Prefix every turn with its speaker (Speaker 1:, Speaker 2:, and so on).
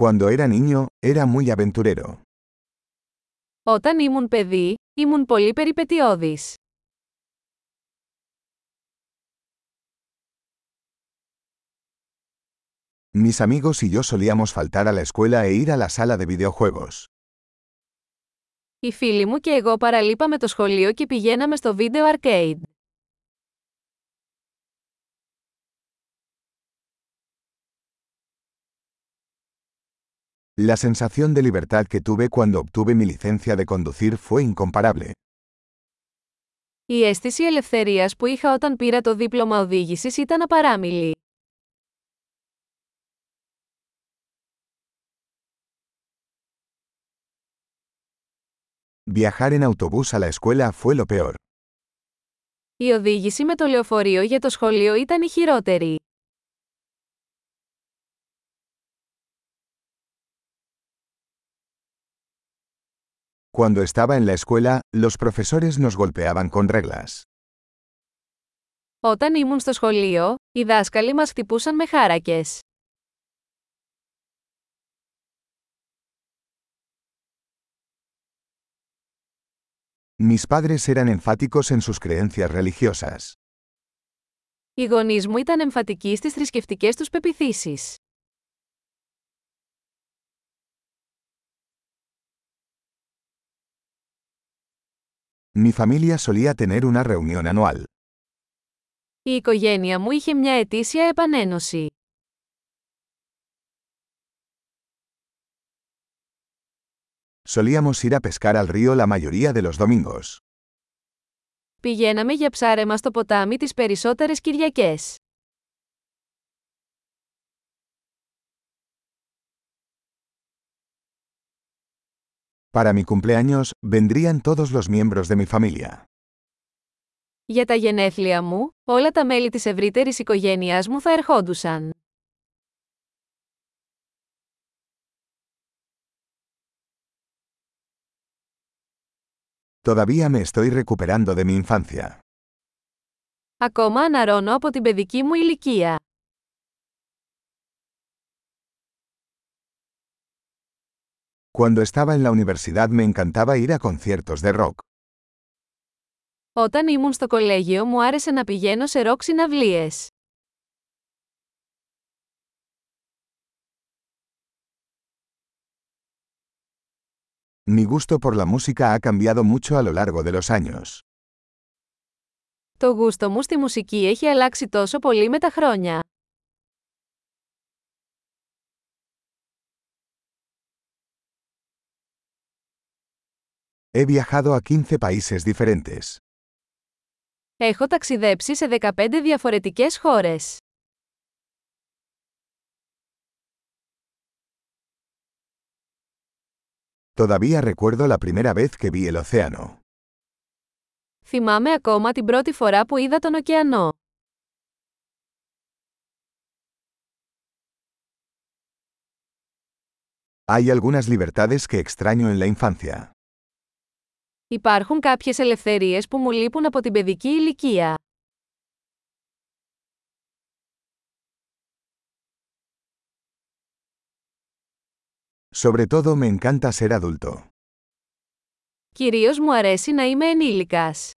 Speaker 1: Cuando era niño, era muy aventurero.
Speaker 2: Όταν ήμουν παιδί, ήμουν πολύ περιπετειώδης.
Speaker 1: Mis amigos y yo solíamos faltar a la escuela e ir a la sala de videojuegos.
Speaker 2: Οι φίλοι μου και εγώ παραλείπαμε το σχολείο και πηγαίναμε στο βίντεο arcade.
Speaker 1: La sensación de libertad que tuve cuando obtuve mi licencia de conducir fue incomparable.
Speaker 2: Η αίσθηση ελευθερίας που είχα όταν πήρα το δίπλωμα οδήγησης ήταν απαράμιλη.
Speaker 1: Viajar en autobús a la escuela fue lo peor.
Speaker 2: Η οδήγηση με το λεωφορείο για το σχολείο ήταν η χειρότερη.
Speaker 1: Cuando estaba en la escuela, los profesores nos golpeaban con reglas.
Speaker 2: Όταν ήμουν στο σχολείο, οι δάσκαλοι μας χτυπούσαν με χάρακες.
Speaker 1: Mis padres eran enfáticos en sus creencias religiosas.
Speaker 2: Οι γονείς μου ήταν εμφατικοί στις θρησκευτικές τους πεπιθήσεις.
Speaker 1: Mi familia solía tener una reunión anual.
Speaker 2: Η οικογένεια μου είχε μια ετήσια επανένωση.
Speaker 1: Solíamos ir a pescar al río la mayoría de los domingos.
Speaker 2: Πηγαίναμε για ψάρεμα στο ποτάμι τις περισσότερες Κυριακές.
Speaker 1: Para mi cumpleaños, vendrían todos los miembros de mi familia.
Speaker 2: Για τα γενέθλια μου, όλα τα μέλη της ευρύτερης οικογένειάς μου θα ερχόντουσαν.
Speaker 1: Todavía me estoy recuperando de mi infancia.
Speaker 2: Ακόμα αναρώνω από την παιδική μου ηλικία.
Speaker 1: Cuando estaba en la universidad me encantaba ir a conciertos de rock.
Speaker 2: Όταν ήμουν στο κολέγιο μου άρεσε να πηγαίνω σε ροκ συναυλίες.
Speaker 1: Mi gusto por la música ha cambiado mucho a lo largo de los años.
Speaker 2: Το γούστο μου στη μουσική έχει αλλάξει τόσο πολύ με τα χρόνια.
Speaker 1: He viajado a 15 países diferentes.
Speaker 2: Έχω ταξιδέψει σε 15 διαφορετικές χώρες.
Speaker 1: Todavía recuerdo la primera vez que vi el océano.
Speaker 2: Θυμάμαι ακόμα την πρώτη φορά που είδα τον ωκεανό.
Speaker 1: Hay algunas libertades que extraño en la infancia.
Speaker 2: Υπάρχουν κάποιες ελευθερίες που μου λείπουν από την παιδική ηλικία.
Speaker 1: Sobre todo me encanta ser adulto.
Speaker 2: Κυρίως μου αρέσει να είμαι ενήλικας.